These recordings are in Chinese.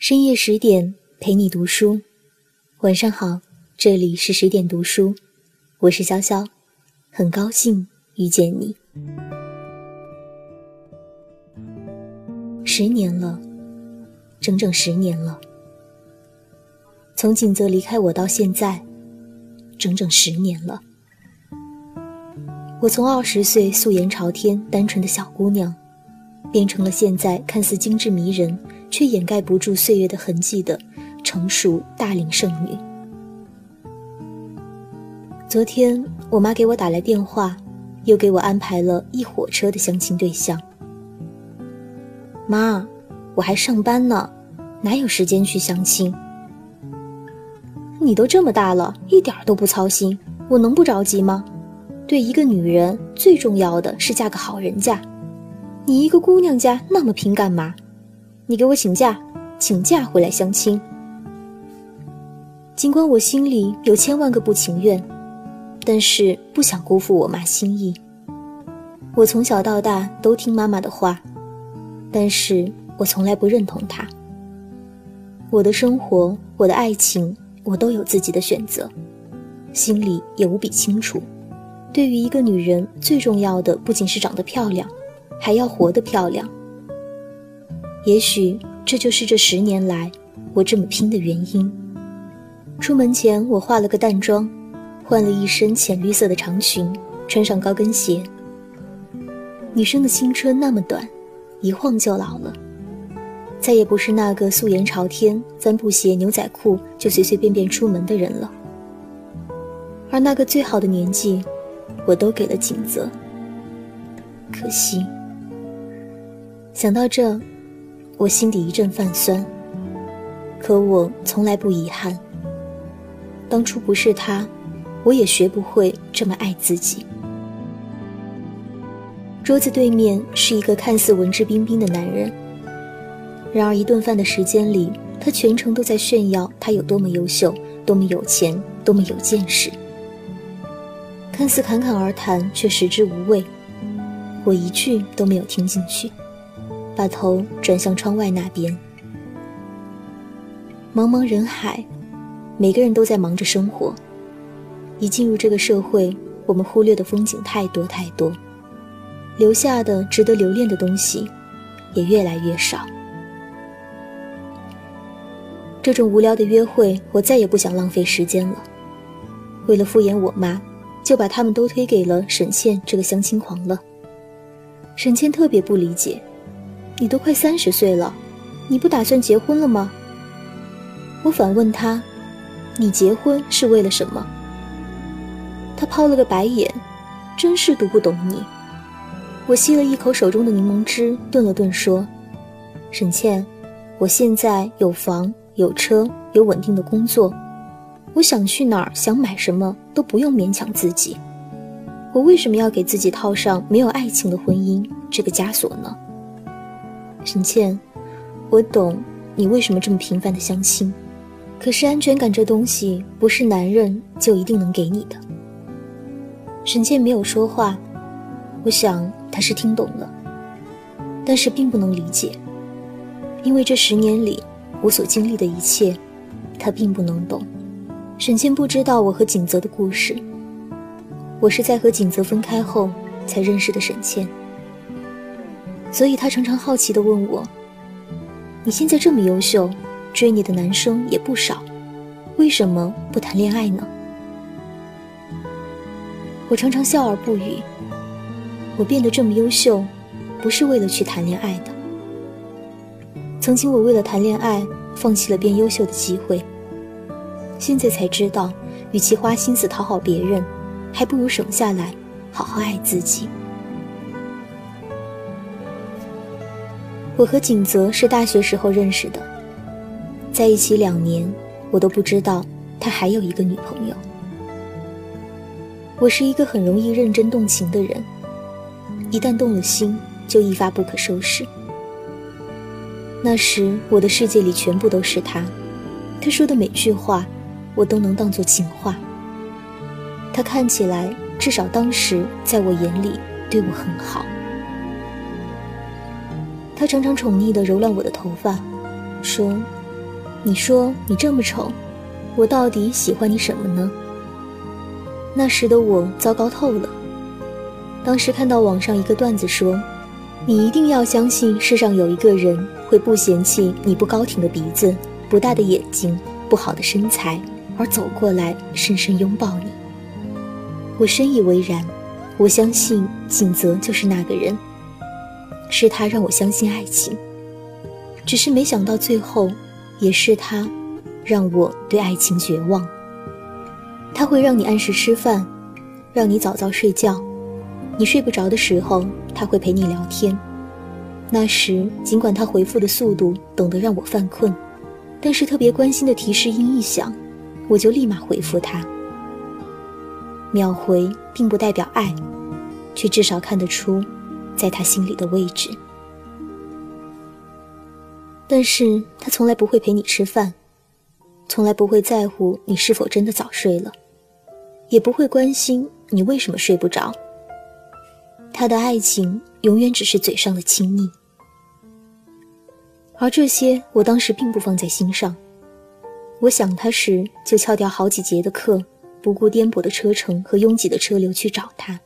深夜十点陪你读书，晚上好，这里是十点读书，我是潇潇，很高兴遇见你。十年了，整整十年了，从景泽离开我到现在，整整十年了。我从二十岁素颜朝天、单纯的小姑娘，变成了现在看似精致迷人。却掩盖不住岁月的痕迹的成熟大龄剩女。昨天我妈给我打来电话，又给我安排了一火车的相亲对象。妈，我还上班呢，哪有时间去相亲？你都这么大了，一点都不操心，我能不着急吗？对一个女人，最重要的是嫁个好人家。你一个姑娘家那么拼干嘛？你给我请假，请假回来相亲。尽管我心里有千万个不情愿，但是不想辜负我妈心意。我从小到大都听妈妈的话，但是我从来不认同她。我的生活，我的爱情，我都有自己的选择，心里也无比清楚。对于一个女人，最重要的不仅是长得漂亮，还要活得漂亮。也许这就是这十年来我这么拼的原因。出门前，我化了个淡妆，换了一身浅绿色的长裙，穿上高跟鞋。女生的青春那么短，一晃就老了，再也不是那个素颜朝天、帆布鞋、牛仔裤就随随便便出门的人了。而那个最好的年纪，我都给了景泽。可惜，想到这。我心底一阵泛酸，可我从来不遗憾。当初不是他，我也学不会这么爱自己。桌子对面是一个看似文质彬彬的男人，然而一顿饭的时间里，他全程都在炫耀他有多么优秀，多么有钱，多么有见识。看似侃侃而谈，却食之无味，我一句都没有听进去。把头转向窗外那边，茫茫人海，每个人都在忙着生活。一进入这个社会，我们忽略的风景太多太多，留下的值得留恋的东西也越来越少。这种无聊的约会，我再也不想浪费时间了。为了敷衍我妈，就把他们都推给了沈倩这个相亲狂了。沈倩特别不理解。你都快三十岁了，你不打算结婚了吗？我反问他：“你结婚是为了什么？”他抛了个白眼，真是读不懂你。我吸了一口手中的柠檬汁，顿了顿说：“沈倩，我现在有房有车有稳定的工作，我想去哪儿想买什么都不用勉强自己。我为什么要给自己套上没有爱情的婚姻这个枷锁呢？”沈倩，我懂你为什么这么频繁的相亲，可是安全感这东西不是男人就一定能给你的。沈倩没有说话，我想她是听懂了，但是并不能理解，因为这十年里我所经历的一切，她并不能懂。沈倩不知道我和景泽的故事，我是在和景泽分开后才认识的沈倩。所以，他常常好奇地问我：“你现在这么优秀，追你的男生也不少，为什么不谈恋爱呢？”我常常笑而不语。我变得这么优秀，不是为了去谈恋爱的。曾经，我为了谈恋爱，放弃了变优秀的机会。现在才知道，与其花心思讨好别人，还不如省下来，好好爱自己。我和景泽是大学时候认识的，在一起两年，我都不知道他还有一个女朋友。我是一个很容易认真动情的人，一旦动了心，就一发不可收拾。那时我的世界里全部都是他，他说的每句话，我都能当作情话。他看起来，至少当时在我眼里，对我很好。他常常宠溺地揉乱我的头发，说：“你说你这么丑，我到底喜欢你什么呢？那时的我糟糕透了。当时看到网上一个段子说，你一定要相信世上有一个人会不嫌弃你不高挺的鼻子、不大的眼睛、不好的身材，而走过来深深拥抱你。我深以为然，我相信景泽就是那个人，是他让我相信爱情。只是没想到最后，也是他，让我对爱情绝望。他会让你按时吃饭，让你早早睡觉。你睡不着的时候，他会陪你聊天。那时，尽管他回复的速度等得让我犯困，但是特别关心的提示音一响，我就立马回复他。秒回并不代表爱，却至少看得出，在他心里的位置。但是他从来不会陪你吃饭，从来不会在乎你是否真的早睡了，也不会关心你为什么睡不着。他的爱情永远只是嘴上的亲昵，而这些我当时并不放在心上。我想他时，就翘掉好几节的课，不顾颠簸的车程和拥挤的车流去找他。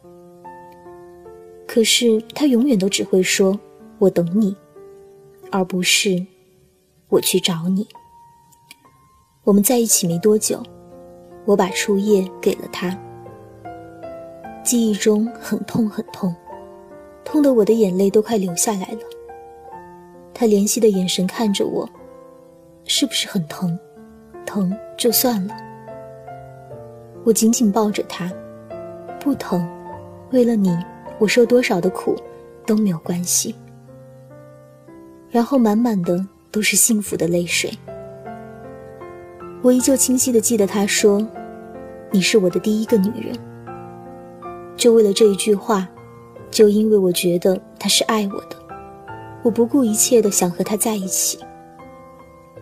可是他永远都只会说“我等你”，而不是“我去找你”。我们在一起没多久，我把初夜给了他。记忆中很痛很痛，痛得我的眼泪都快流下来了。他怜惜的眼神看着我，是不是很疼？疼就算了。我紧紧抱着他，不疼，为了你，我受多少的苦都没有关系。然后满满的都是幸福的泪水。我依旧清晰的记得他说：“你是我的第一个女人。”就为了这一句话，就因为我觉得他是爱我的，我不顾一切的想和他在一起。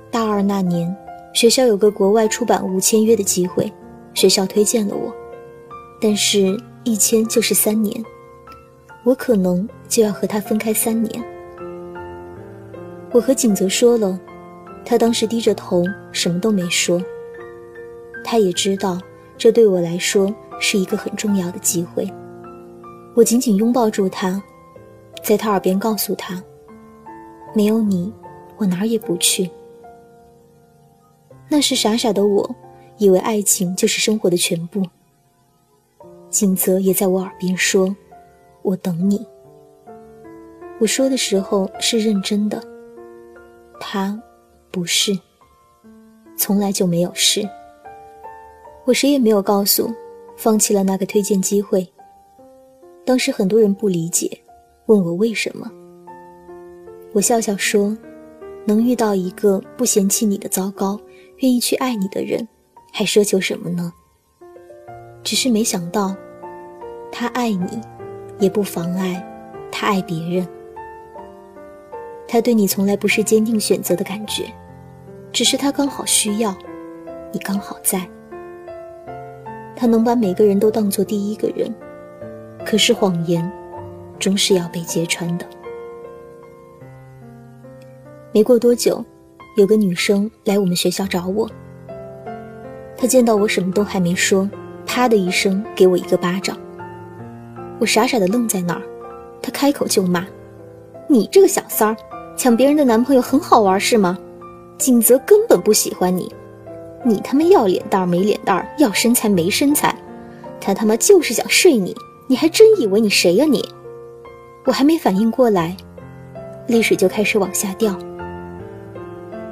大二那年，学校有个国外出版物签约的机会，学校推荐了我，但是一签就是三年，我可能就要和他分开三年。我和景泽说了，他当时低着头，什么都没说。他也知道，这对我来说。是一个很重要的机会，我紧紧拥抱住他，在他耳边告诉他：“没有你，我哪儿也不去。”那时傻傻的我，以为爱情就是生活的全部。景泽也在我耳边说：“我等你。”我说的时候是认真的，他不是，从来就没有事。我谁也没有告诉。放弃了那个推荐机会。当时很多人不理解，问我为什么。我笑笑说：“能遇到一个不嫌弃你的糟糕，愿意去爱你的人，还奢求什么呢？只是没想到，他爱你，也不妨碍他爱别人。他对你从来不是坚定选择的感觉，只是他刚好需要，你刚好在。”他能把每个人都当做第一个人，可是谎言终是要被揭穿的。没过多久，有个女生来我们学校找我。她见到我什么都还没说，啪的一声给我一个巴掌。我傻傻的愣在那儿，他开口就骂：“你这个小三儿，抢别人的男朋友很好玩是吗？景泽根本不喜欢你。”你他妈要脸蛋没脸蛋要身材没身材，他他妈就是想睡你，你还真以为你谁呀你？我还没反应过来，泪水就开始往下掉。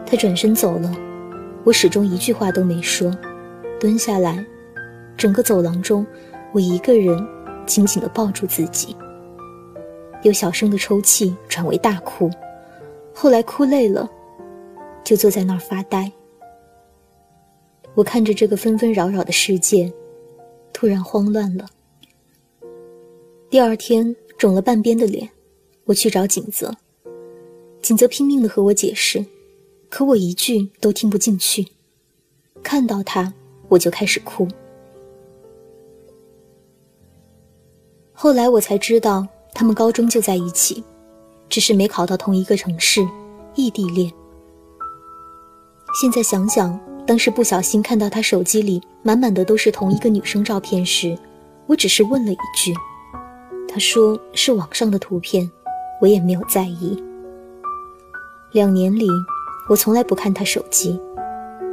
他转身走了，我始终一句话都没说，蹲下来，整个走廊中，我一个人紧紧地抱住自己，由小声的抽泣转为大哭，后来哭累了，就坐在那儿发呆。我看着这个纷纷扰扰的世界，突然慌乱了。第二天肿了半边的脸，我去找景泽。景泽拼命的和我解释，可我一句都听不进去。看到他，我就开始哭。后来我才知道，他们高中就在一起，只是没考到同一个城市，异地恋。现在想想，当时不小心看到他手机里满满的都是同一个女生照片时，我只是问了一句，他说是网上的图片，我也没有在意。两年里，我从来不看他手机，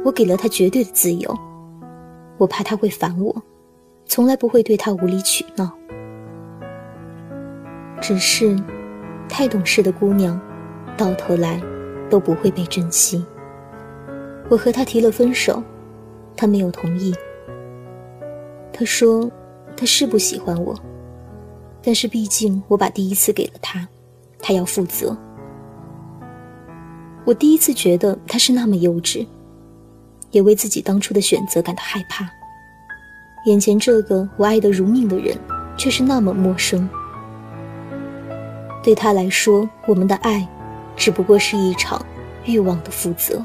我给了他绝对的自由，我怕他会烦我，从来不会对他无理取闹。只是，太懂事的姑娘，到头来都不会被珍惜。我和他提了分手，他没有同意。他说他是不喜欢我，但是毕竟我把第一次给了他，他要负责。我第一次觉得他是那么幼稚，也为自己当初的选择感到害怕。眼前这个我爱得如命的人，却是那么陌生。对他来说，我们的爱，只不过是一场欲望的负责。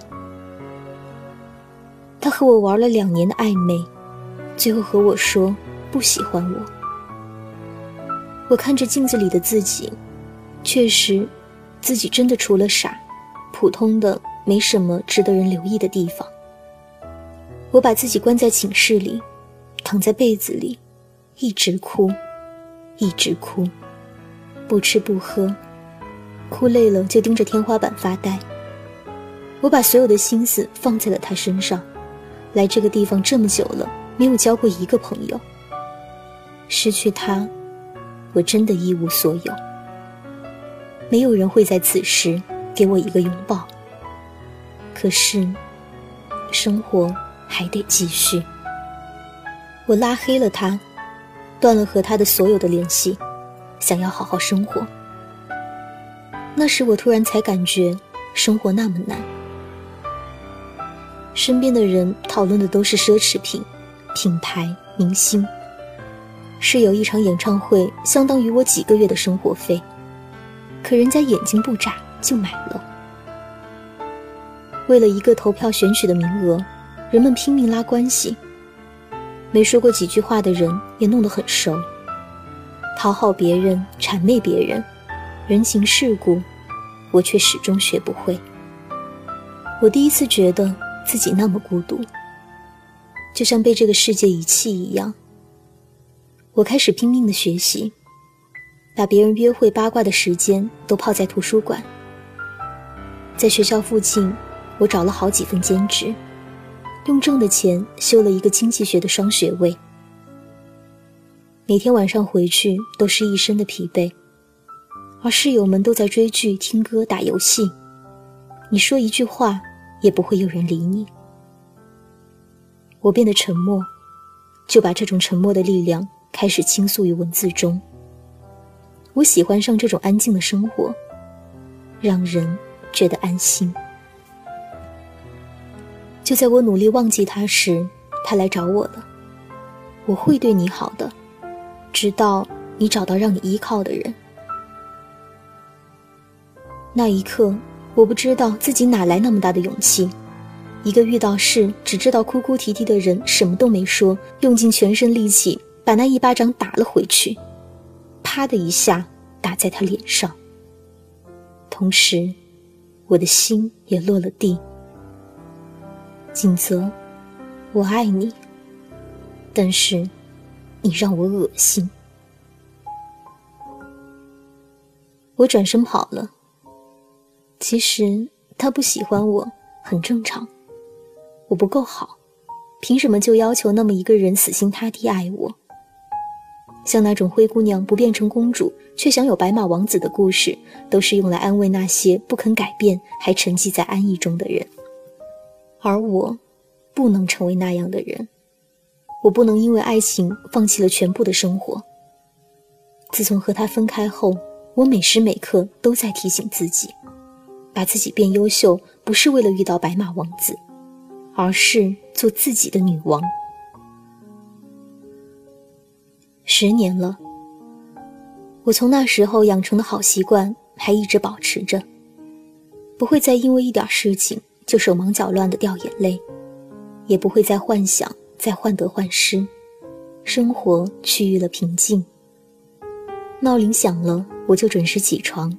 他和我玩了两年的暧昧，最后和我说不喜欢我。我看着镜子里的自己，确实，自己真的除了傻。普通的没什么值得人留意的地方。我把自己关在寝室里，躺在被子里，一直哭，一直哭，不吃不喝，哭累了就盯着天花板发呆。我把所有的心思放在了他身上。来这个地方这么久了，没有交过一个朋友。失去他，我真的一无所有。没有人会在此时。给我一个拥抱。可是，生活还得继续。我拉黑了他，断了和他的所有的联系，想要好好生活。那时我突然才感觉，生活那么难。身边的人讨论的都是奢侈品、品牌、明星。室友一场演唱会相当于我几个月的生活费，可人家眼睛不眨。就买了。为了一个投票选取的名额，人们拼命拉关系。没说过几句话的人也弄得很熟。讨好别人，谄媚别人，人情世故，我却始终学不会。我第一次觉得自己那么孤独，就像被这个世界遗弃一样。我开始拼命的学习，把别人约会八卦的时间都泡在图书馆。在学校附近，我找了好几份兼职，用挣的钱修了一个经济学的双学位。每天晚上回去都是一身的疲惫，而室友们都在追剧、听歌、打游戏，你说一句话也不会有人理你。我变得沉默，就把这种沉默的力量开始倾诉于文字中。我喜欢上这种安静的生活，让人。觉得安心。就在我努力忘记他时，他来找我了。我会对你好的，直到你找到让你依靠的人。那一刻，我不知道自己哪来那么大的勇气。一个遇到事只知道哭哭啼啼的人，什么都没说，用尽全身力气把那一巴掌打了回去，啪的一下打在他脸上，同时。我的心也落了地。锦泽，我爱你，但是你让我恶心。我转身跑了。其实他不喜欢我很正常，我不够好，凭什么就要求那么一个人死心塌地爱我？像那种灰姑娘不变成公主，却想有白马王子的故事，都是用来安慰那些不肯改变还沉寂在安逸中的人。而我，不能成为那样的人。我不能因为爱情放弃了全部的生活。自从和他分开后，我每时每刻都在提醒自己，把自己变优秀，不是为了遇到白马王子，而是做自己的女王。十年了，我从那时候养成的好习惯还一直保持着，不会再因为一点事情就手忙脚乱的掉眼泪，也不会再幻想在患得患失，生活趋于了平静。闹铃响了，我就准时起床，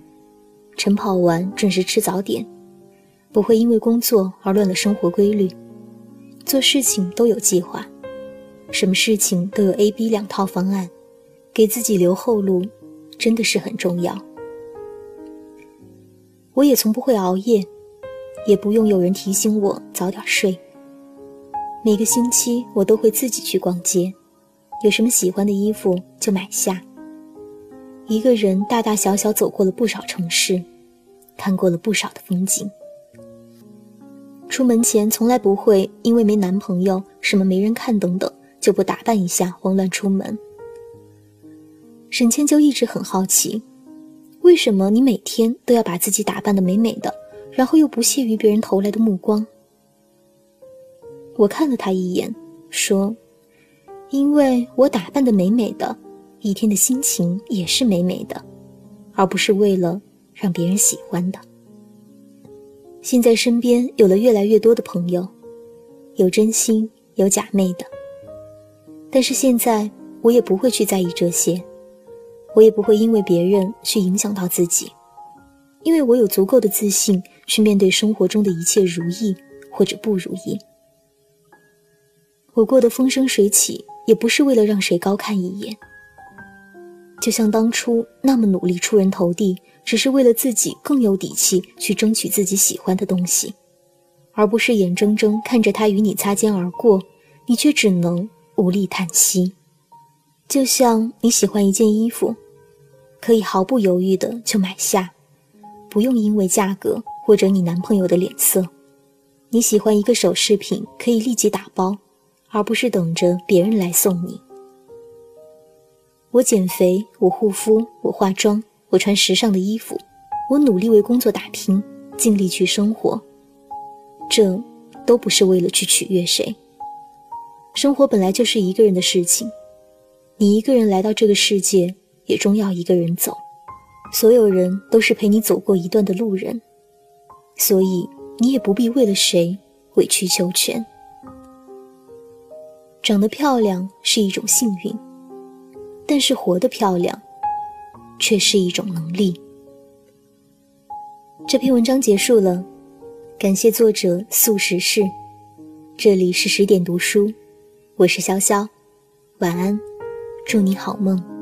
晨跑完准时吃早点，不会因为工作而乱了生活规律，做事情都有计划，什么事情都有 A、B 两套方案，给自己留后路，真的是很重要。我也从不会熬夜，也不用有人提醒我早点睡。每个星期我都会自己去逛街，有什么喜欢的衣服就买下。一个人大大小小走过了不少城市，看过了不少的风景。出门前从来不会因为没男朋友、什么没人看等等，就不打扮一下慌乱出门。沈倩就一直很好奇。为什么你每天都要把自己打扮的美美的，然后又不屑于别人投来的目光？我看了他一眼，说：“因为我打扮的美美的，一天的心情也是美美的，而不是为了让别人喜欢的。”现在身边有了越来越多的朋友，有真心有假寐的，但是现在我也不会去在意这些。我也不会因为别人去影响到自己，因为我有足够的自信去面对生活中的一切如意或者不如意。我过得风生水起，也不是为了让谁高看一眼。就像当初那么努力出人头地，只是为了自己更有底气去争取自己喜欢的东西，而不是眼睁睁看着他与你擦肩而过，你却只能无力叹息。就像你喜欢一件衣服。可以毫不犹豫的就买下，不用因为价格或者你男朋友的脸色。你喜欢一个首饰品，可以立即打包，而不是等着别人来送你。我减肥，我护肤，我化妆，我穿时尚的衣服，我努力为工作打拼，尽力去生活。这都不是为了去取悦谁。生活本来就是一个人的事情，你一个人来到这个世界。也终要一个人走，所有人都是陪你走过一段的路人，所以你也不必为了谁委曲求全。长得漂亮是一种幸运，但是活得漂亮，却是一种能力。这篇文章结束了，感谢作者素食士，这里是十点读书，我是潇潇，晚安，祝你好梦。